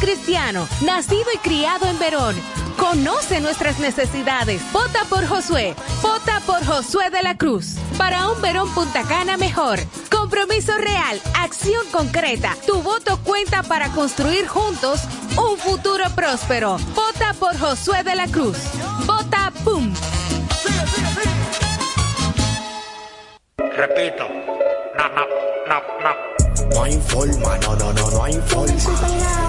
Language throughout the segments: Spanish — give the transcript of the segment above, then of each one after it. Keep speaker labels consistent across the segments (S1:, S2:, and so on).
S1: Cristiano, nacido y criado en Verón. Conoce nuestras necesidades. Vota por Josué. Vota por Josué de la Cruz. Para un Verón Punta Cana mejor. Compromiso real. Acción concreta. Tu voto cuenta para construir juntos un futuro próspero. Vota por Josué de la Cruz. Vota PUM.
S2: Repito. No. Hay forma, no, no, no, no hay forma.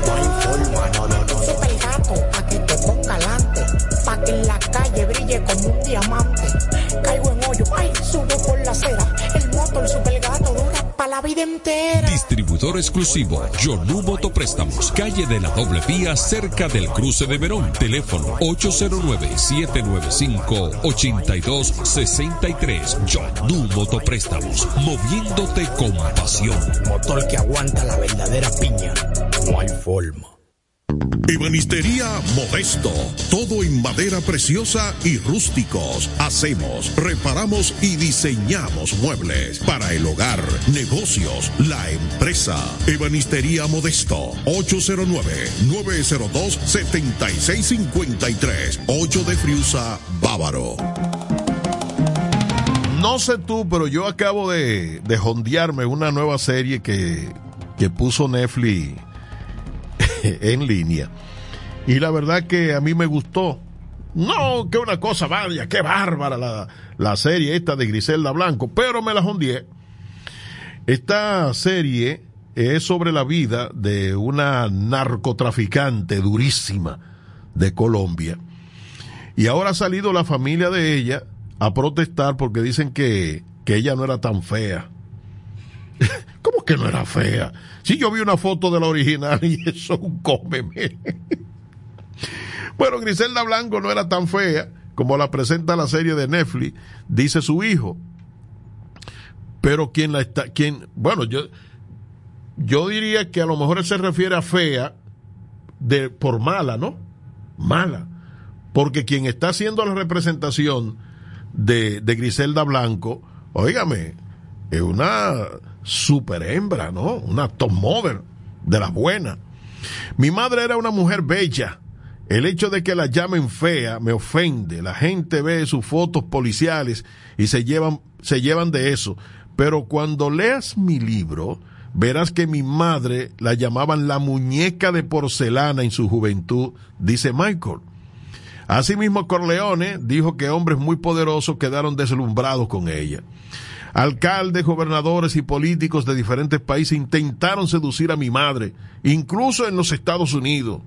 S2: No hay forma, no, no, no.
S3: Super gato, pa' que te ponga alante, pa' que en la calle brille como un diamante. Caigo en hoyo, ay, subo por la acera. El motor super la vida entera.
S4: Distribuidor exclusivo, Yonu Motopréstamos, calle de la doble vía, cerca del cruce de Verón. Teléfono 809-795-8263. Yonu Motopréstamos, moviéndote con pasión.
S2: Motor que aguanta la verdadera piña. No hay forma.
S5: Ebanistería Modesto. Todo en madera preciosa y rústicos. Hacemos, reparamos y diseñamos muebles para el hogar, negocios, la empresa. Ebanistería Modesto. 809-902-7653. 8 de Friusa, Bávaro.
S6: No sé tú, pero yo acabo de, de jondearme una nueva serie que, que puso Netflix en línea. Y la verdad que a mí me gustó. No, que una cosa vaya, qué bárbara la, la serie esta de Griselda Blanco, pero me la jondeé. Esta serie es sobre la vida de una narcotraficante durísima de Colombia. Y ahora ha salido la familia de ella a protestar porque dicen que, que ella no era tan fea. ¿Cómo que no era fea? Si yo vi una foto de la original y eso es un cómeme. bueno, Griselda Blanco no era tan fea como la presenta la serie de Netflix, dice su hijo. Pero quien la está, quien, bueno, yo, yo diría que a lo mejor se refiere a fea de, por mala, ¿no? Mala. Porque quien está haciendo la representación de, de Griselda Blanco, óigame, es una super hembra, ¿no? Una top de las buenas. Mi madre era una mujer bella. El hecho de que la llamen fea me ofende. La gente ve sus fotos policiales y se llevan, se llevan de eso. Pero cuando leas mi libro, verás que mi madre la llamaban la muñeca de porcelana en su juventud, dice Michael. Asimismo, Corleone dijo que hombres muy poderosos quedaron deslumbrados con ella. Alcaldes, gobernadores y políticos de diferentes países intentaron seducir a mi madre, incluso en los Estados Unidos.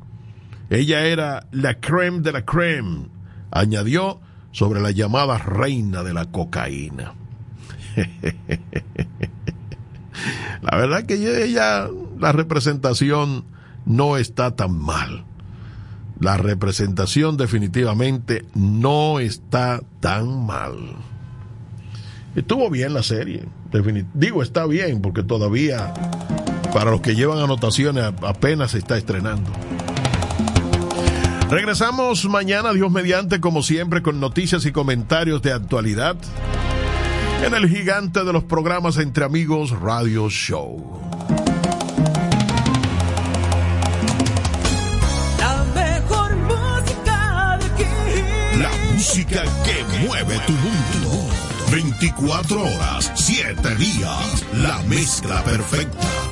S6: Ella era la creme de la creme, añadió sobre la llamada reina de la cocaína. la verdad que ella, la representación no está tan mal. La representación definitivamente no está tan mal. Estuvo bien la serie. Digo, está bien porque todavía para los que llevan anotaciones apenas se está estrenando. Regresamos mañana, Dios mediante, como siempre, con noticias y comentarios de actualidad en el gigante de los programas Entre Amigos Radio Show.
S7: La mejor música de aquí.
S5: La música que mueve tu mundo. 24 horas, 7 días. La mezcla perfecta.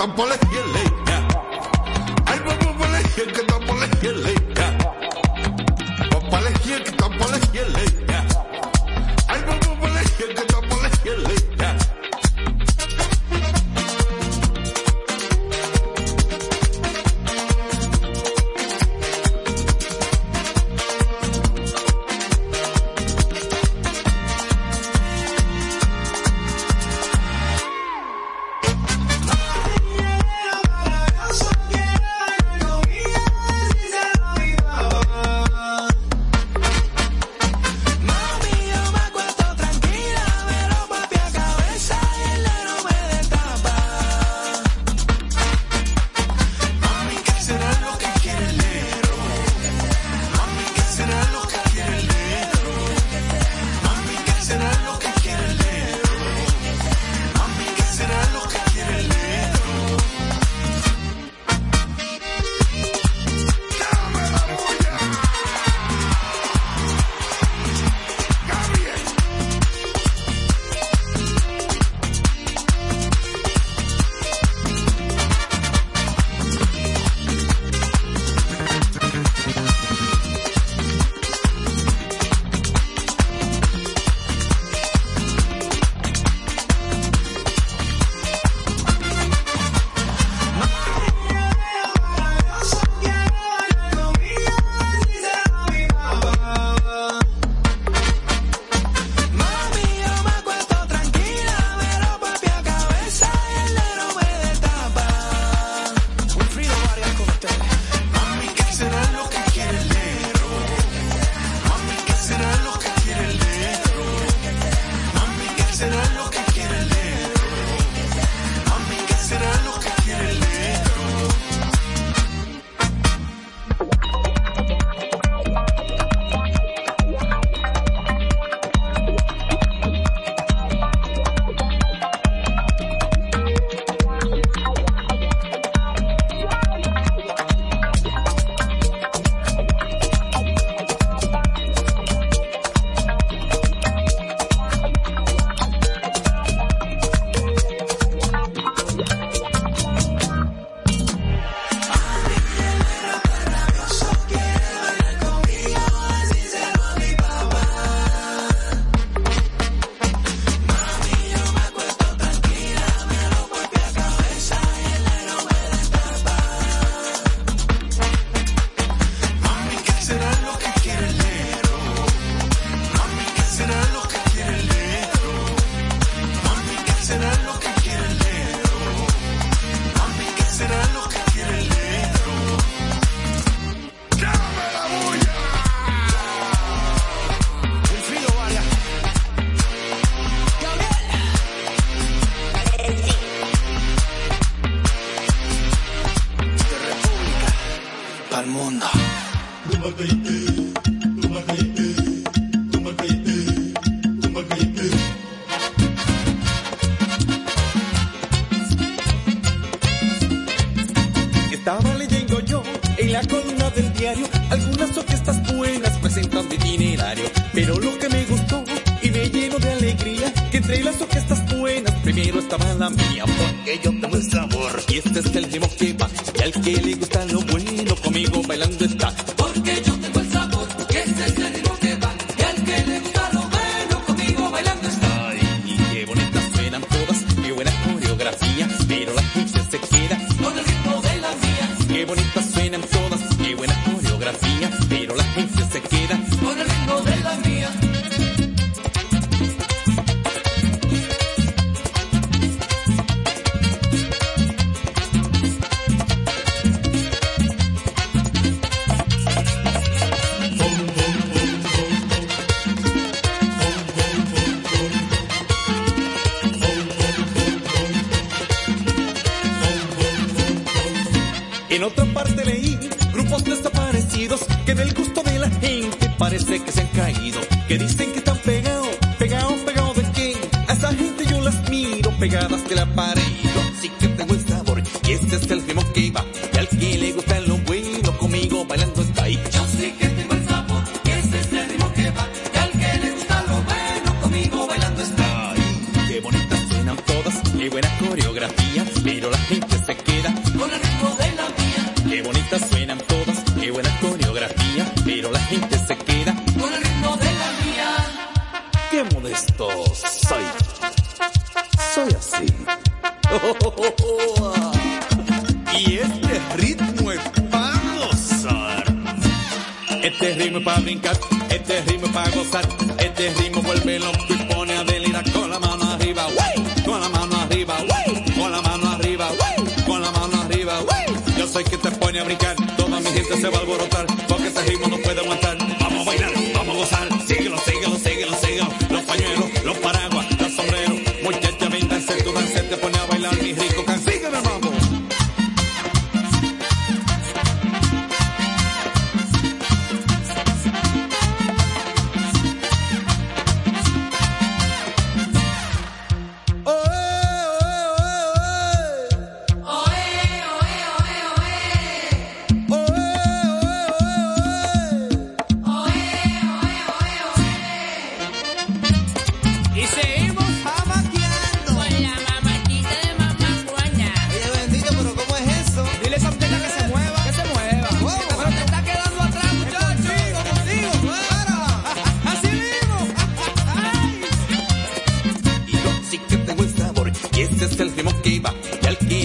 S8: Que En
S9: otra parte leí grupos desaparecidos que del gusto de la gente parece que se han caído. Que dicen que están pegados, pegados, pegados de quién. A esa gente yo las miro pegadas de la pared. Yo sí que tengo el. es el ritmo que va y el que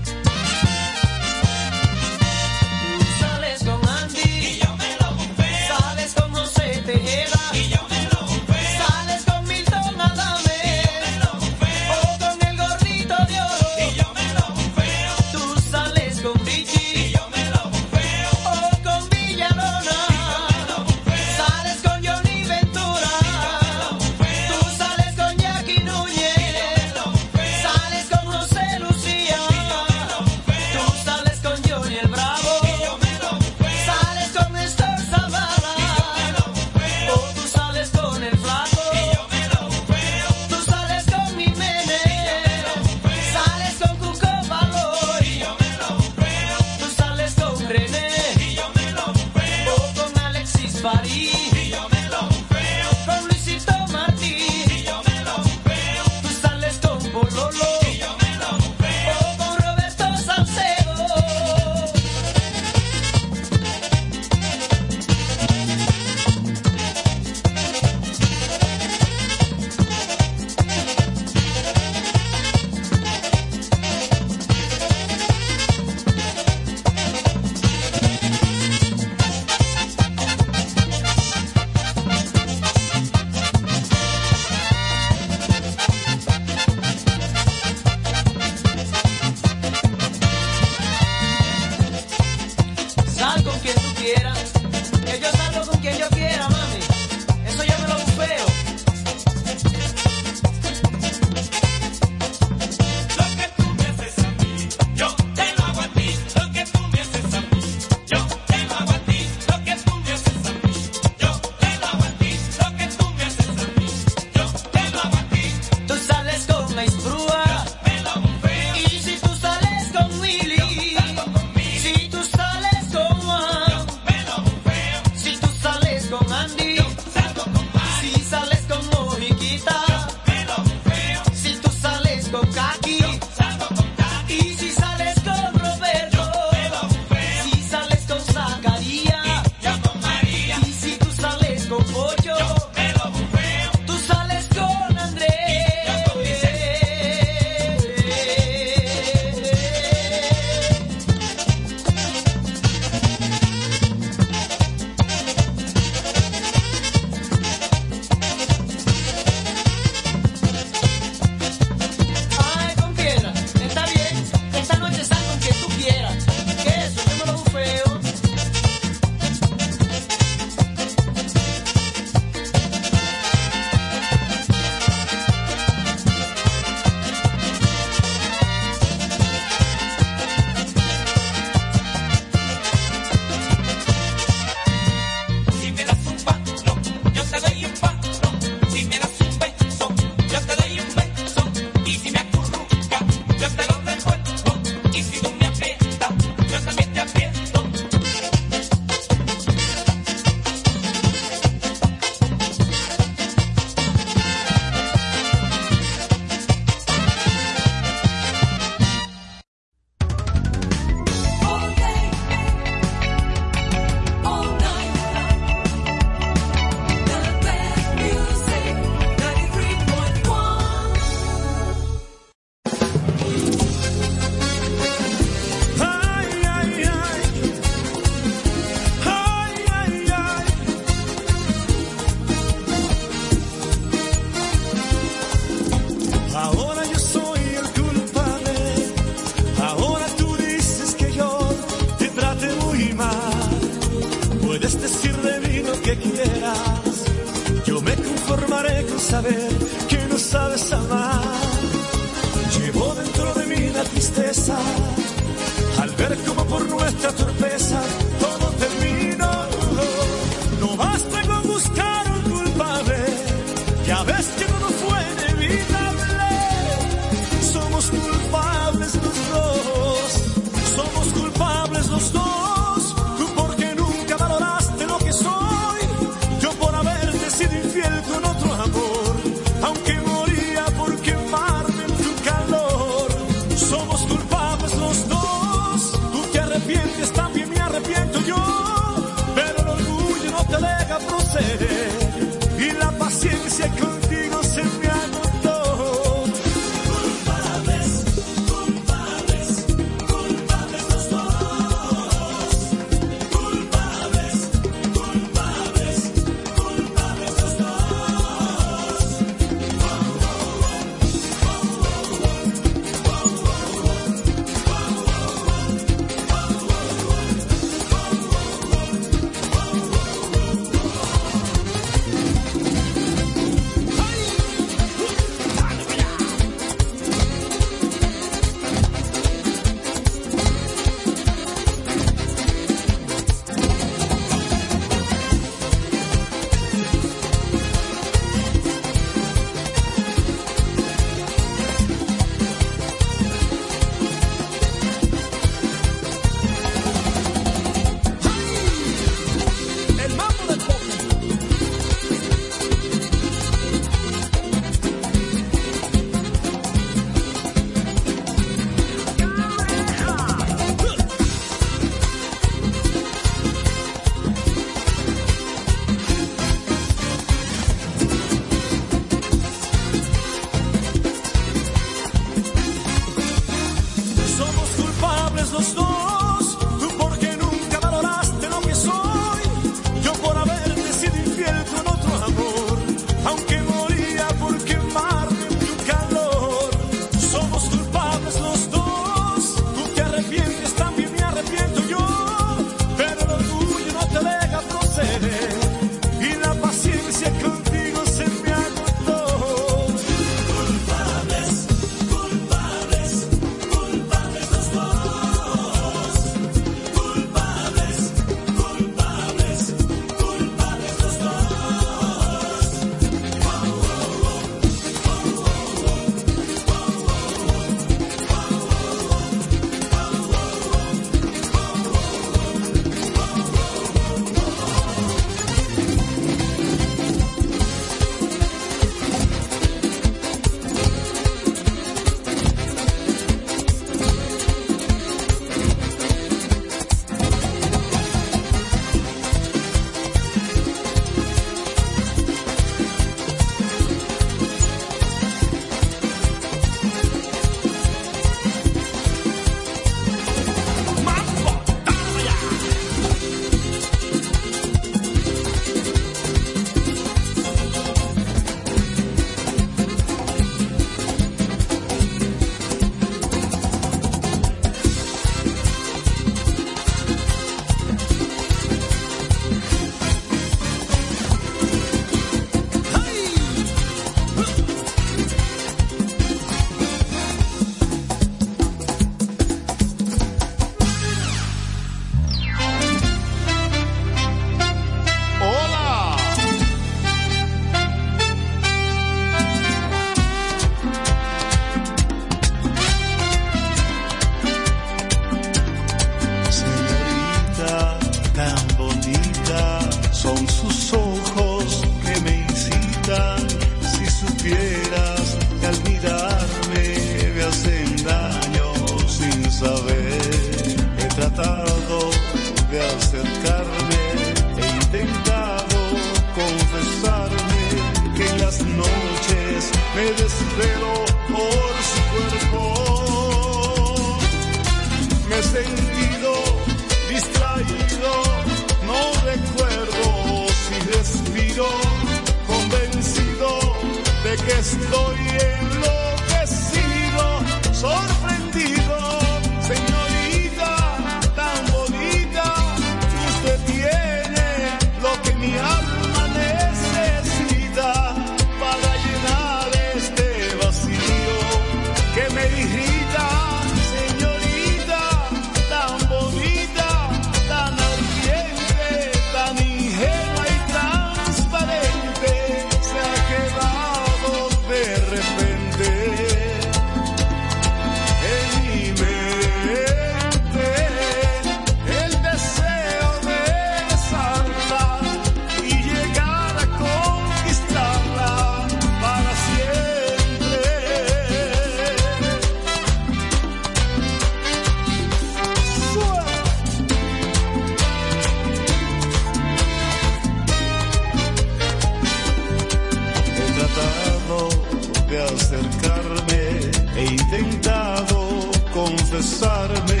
S10: besarme,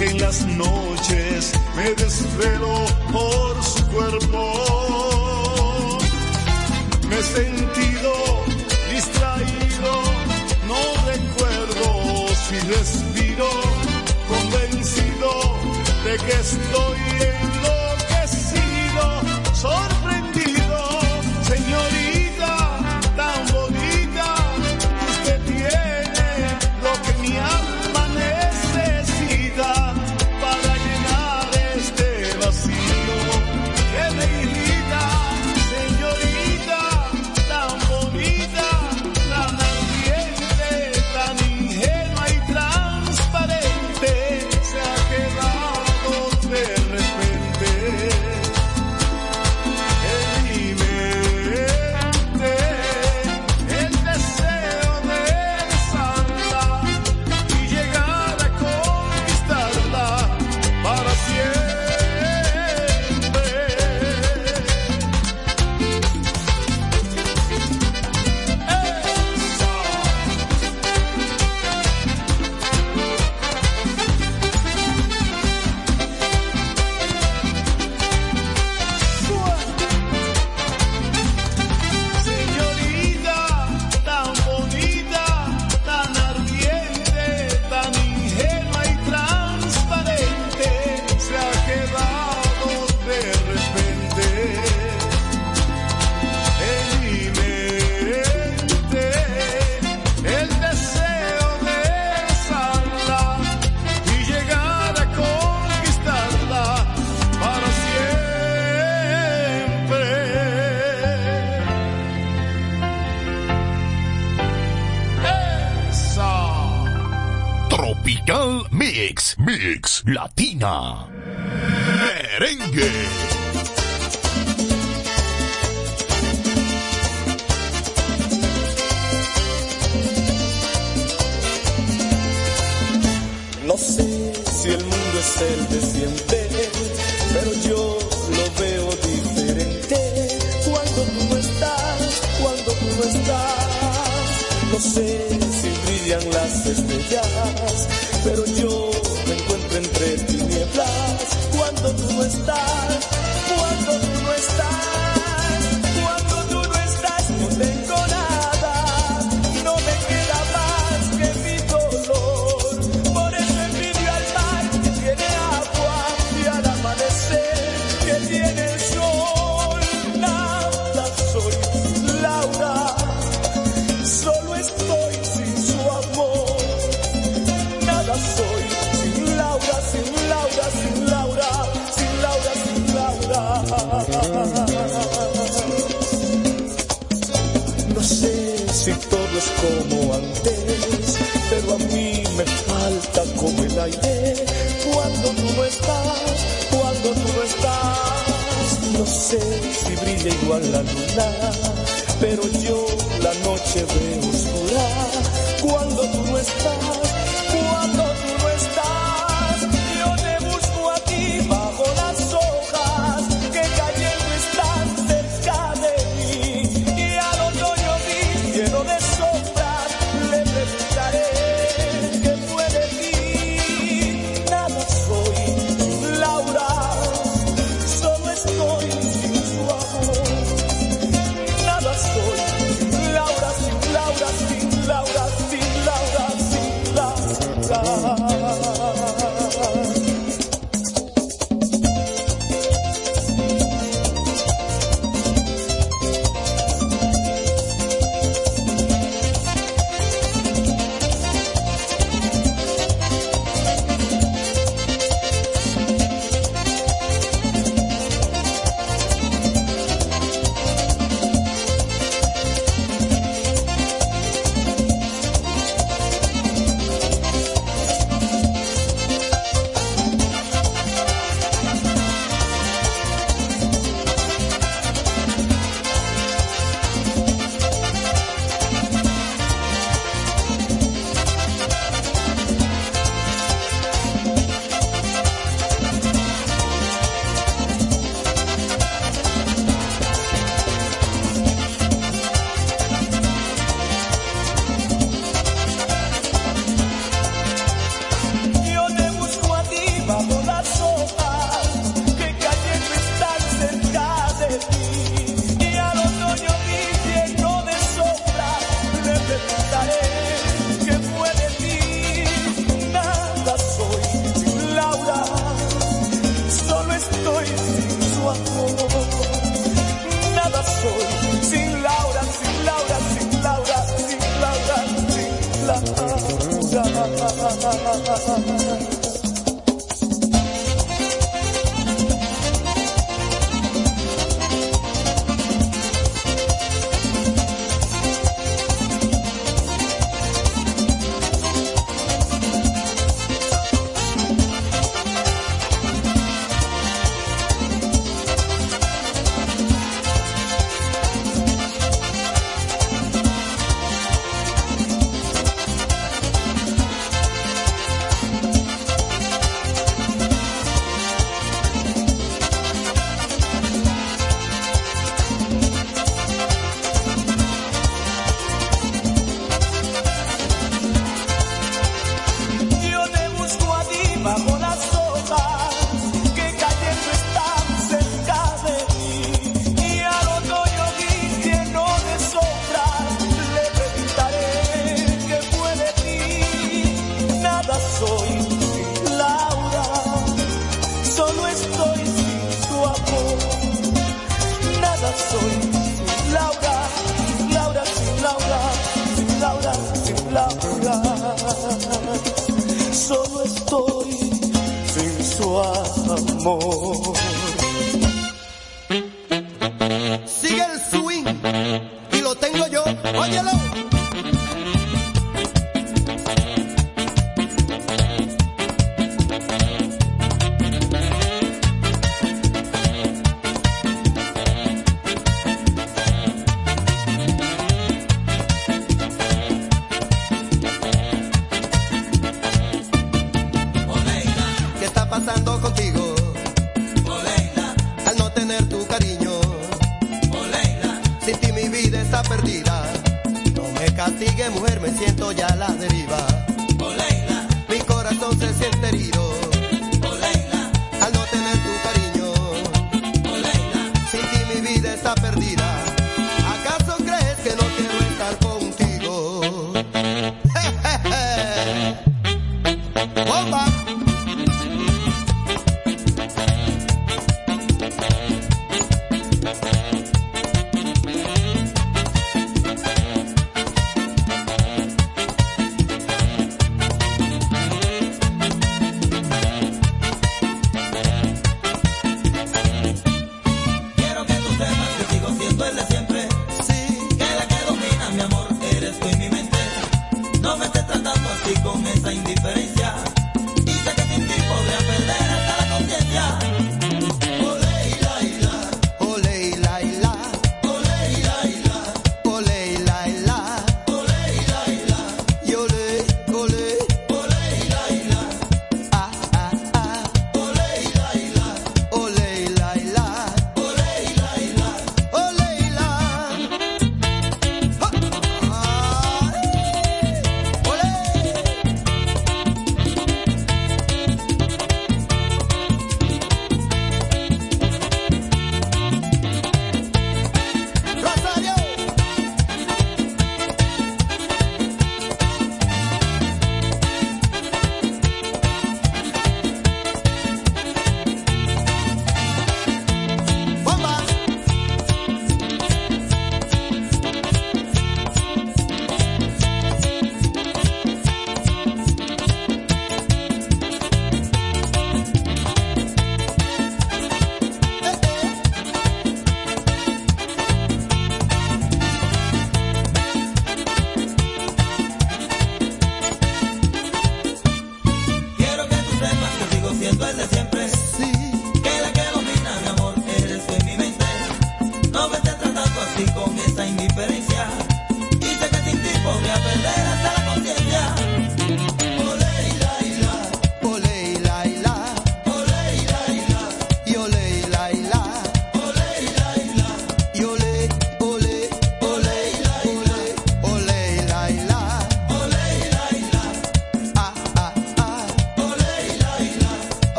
S10: en
S11: las noches me desvelo por su cuerpo. Me he sentido distraído, no recuerdo si respiro, convencido de que estoy en
S12: Mix, Mix Latina. Merengue.
S10: No sé si el mundo es el de siempre, pero yo lo veo diferente cuando tú no estás, cuando tú no estás. No sé si brillan las estrellas está. a la luna, pero yo la noche veo.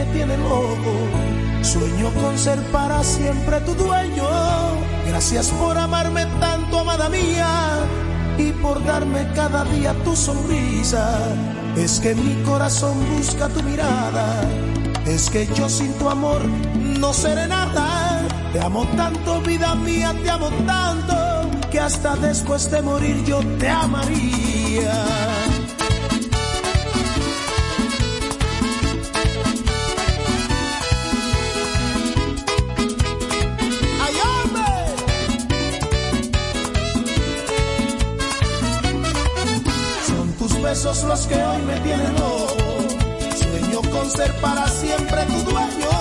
S13: Me
S14: tienen loco. Sueño con ser para siempre tu dueño. Gracias por amarme tanto, amada mía, y por darme cada día tu sonrisa. Es que mi corazón busca tu mirada. Es que yo sin tu amor no seré nada. Te amo tanto, vida mía, te amo tanto, que hasta después de morir yo te amaría. Que hoy me tienen loco. Sueño con ser para siempre tu dueño.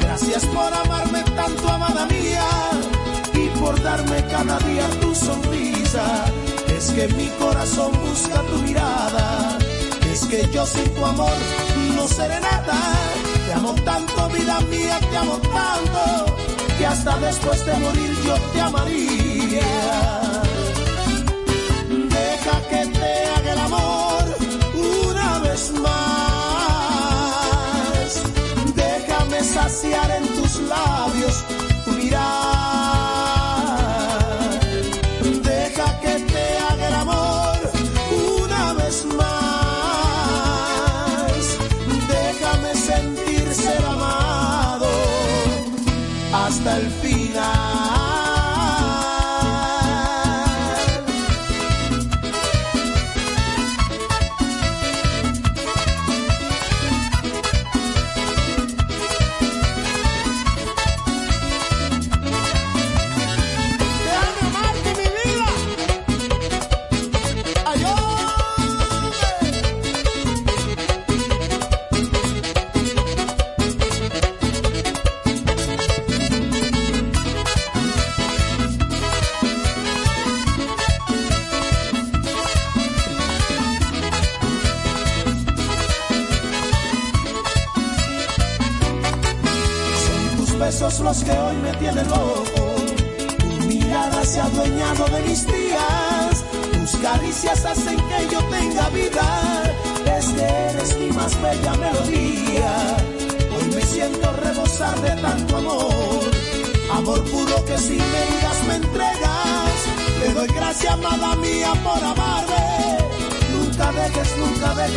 S14: Gracias por amarme tanto, amada mía, y por darme cada día tu sonrisa. Es que mi corazón busca tu mirada. Es que yo sin tu amor no seré nada. Te amo tanto, vida mía, te amo tanto, que hasta después de morir yo te amaría. Deja que te más. Déjame saciar en tus labios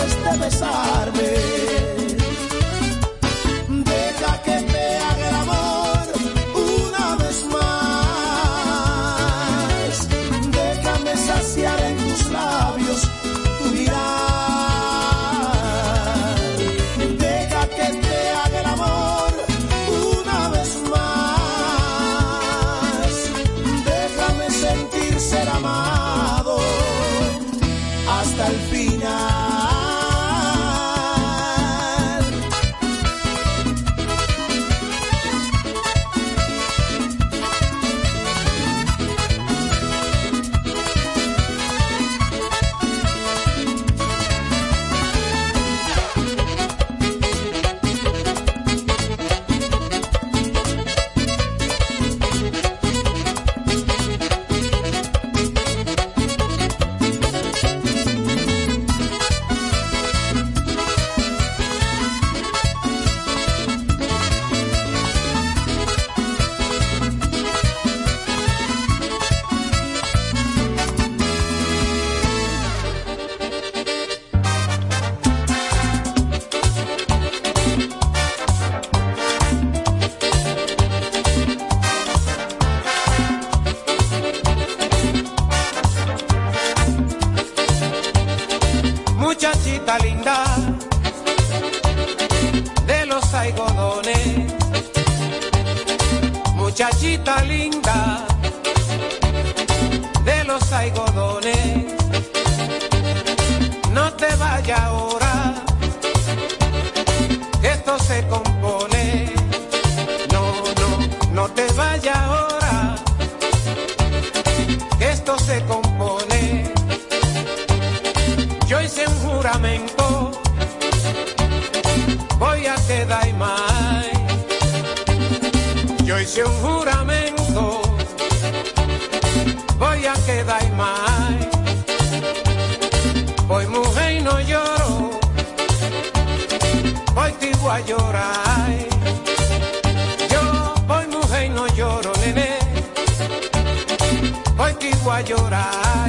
S14: dejes de besarme.
S15: Yo voy mujer y no lloro, nene. Voy que voy a llorar.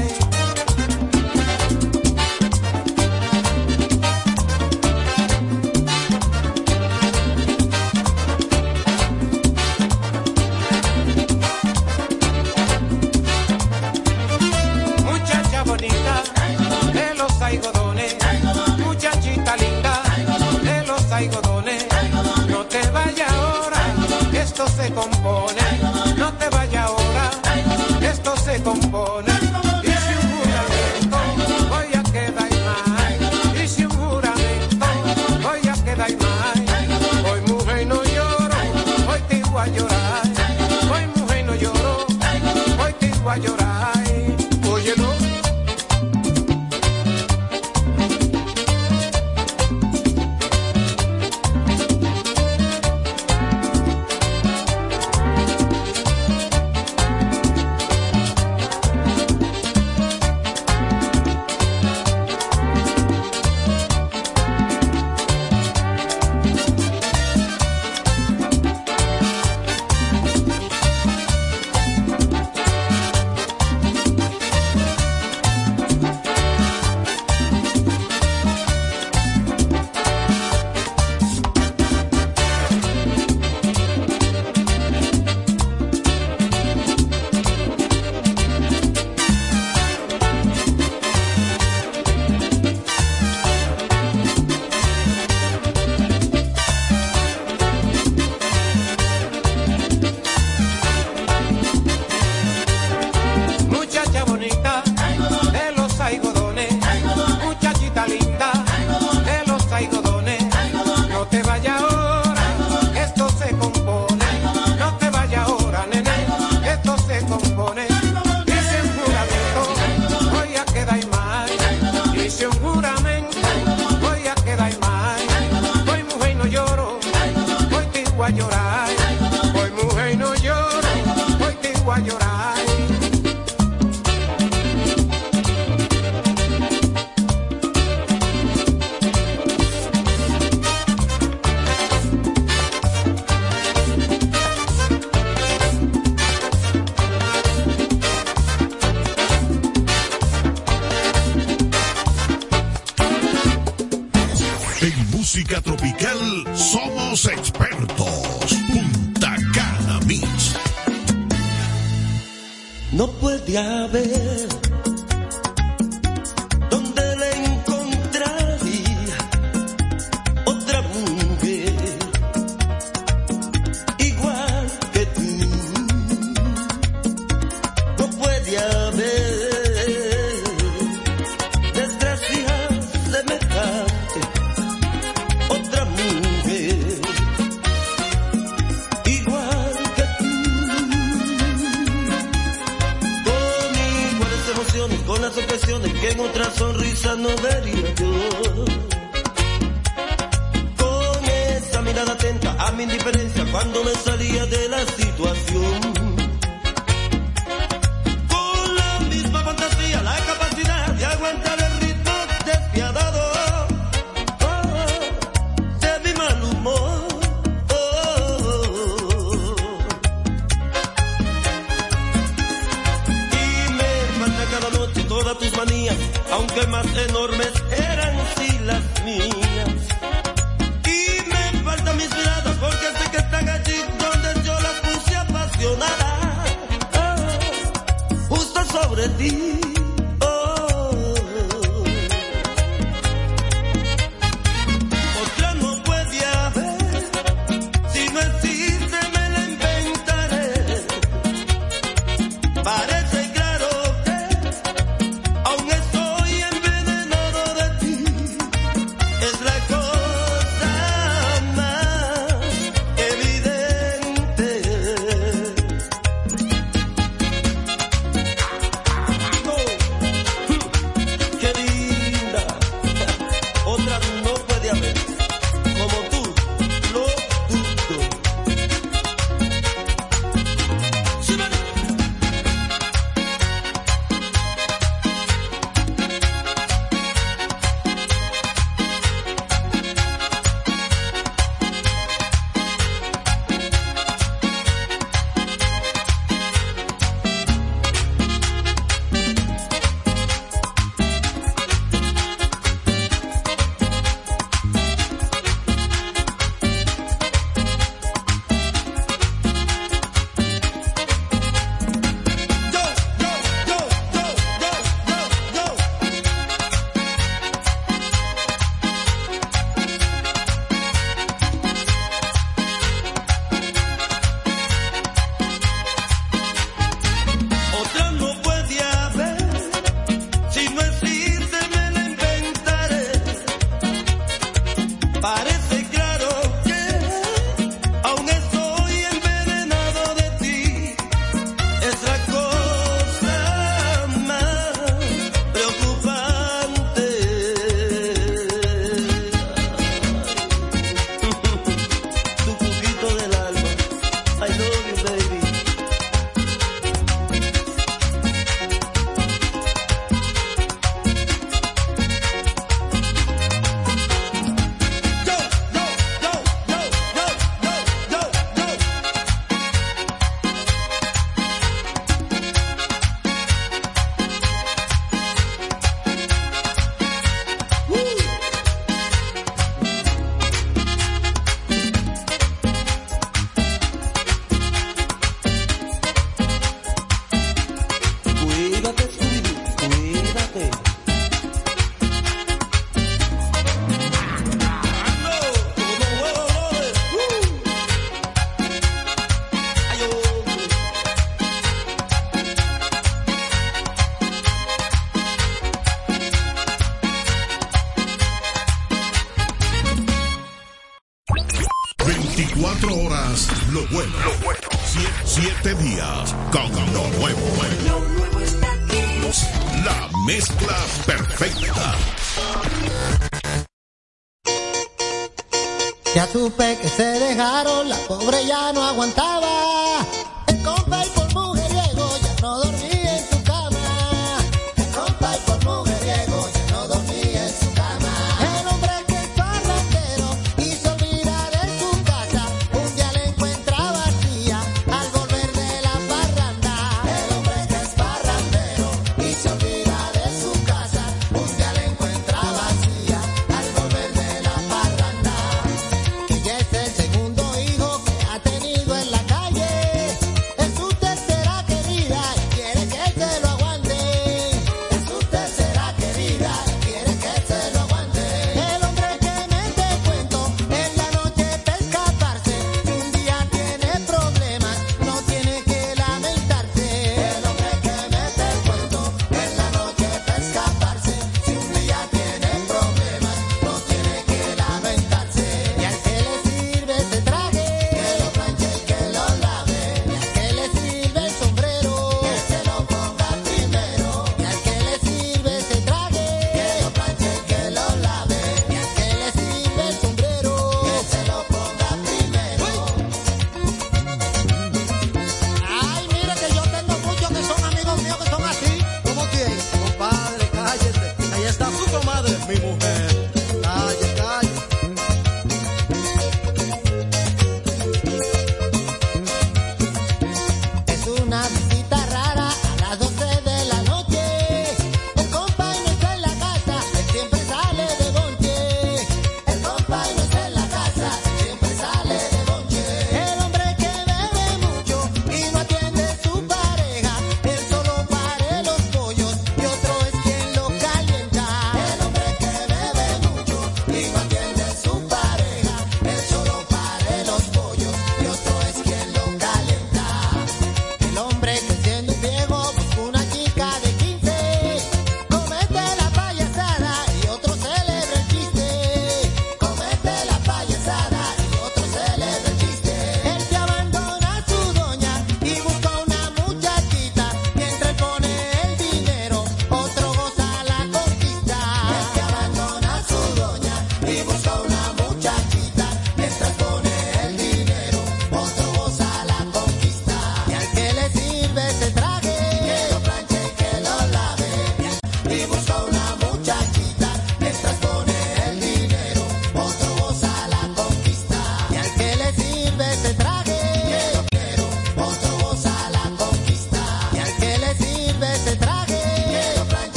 S16: Sobre ti.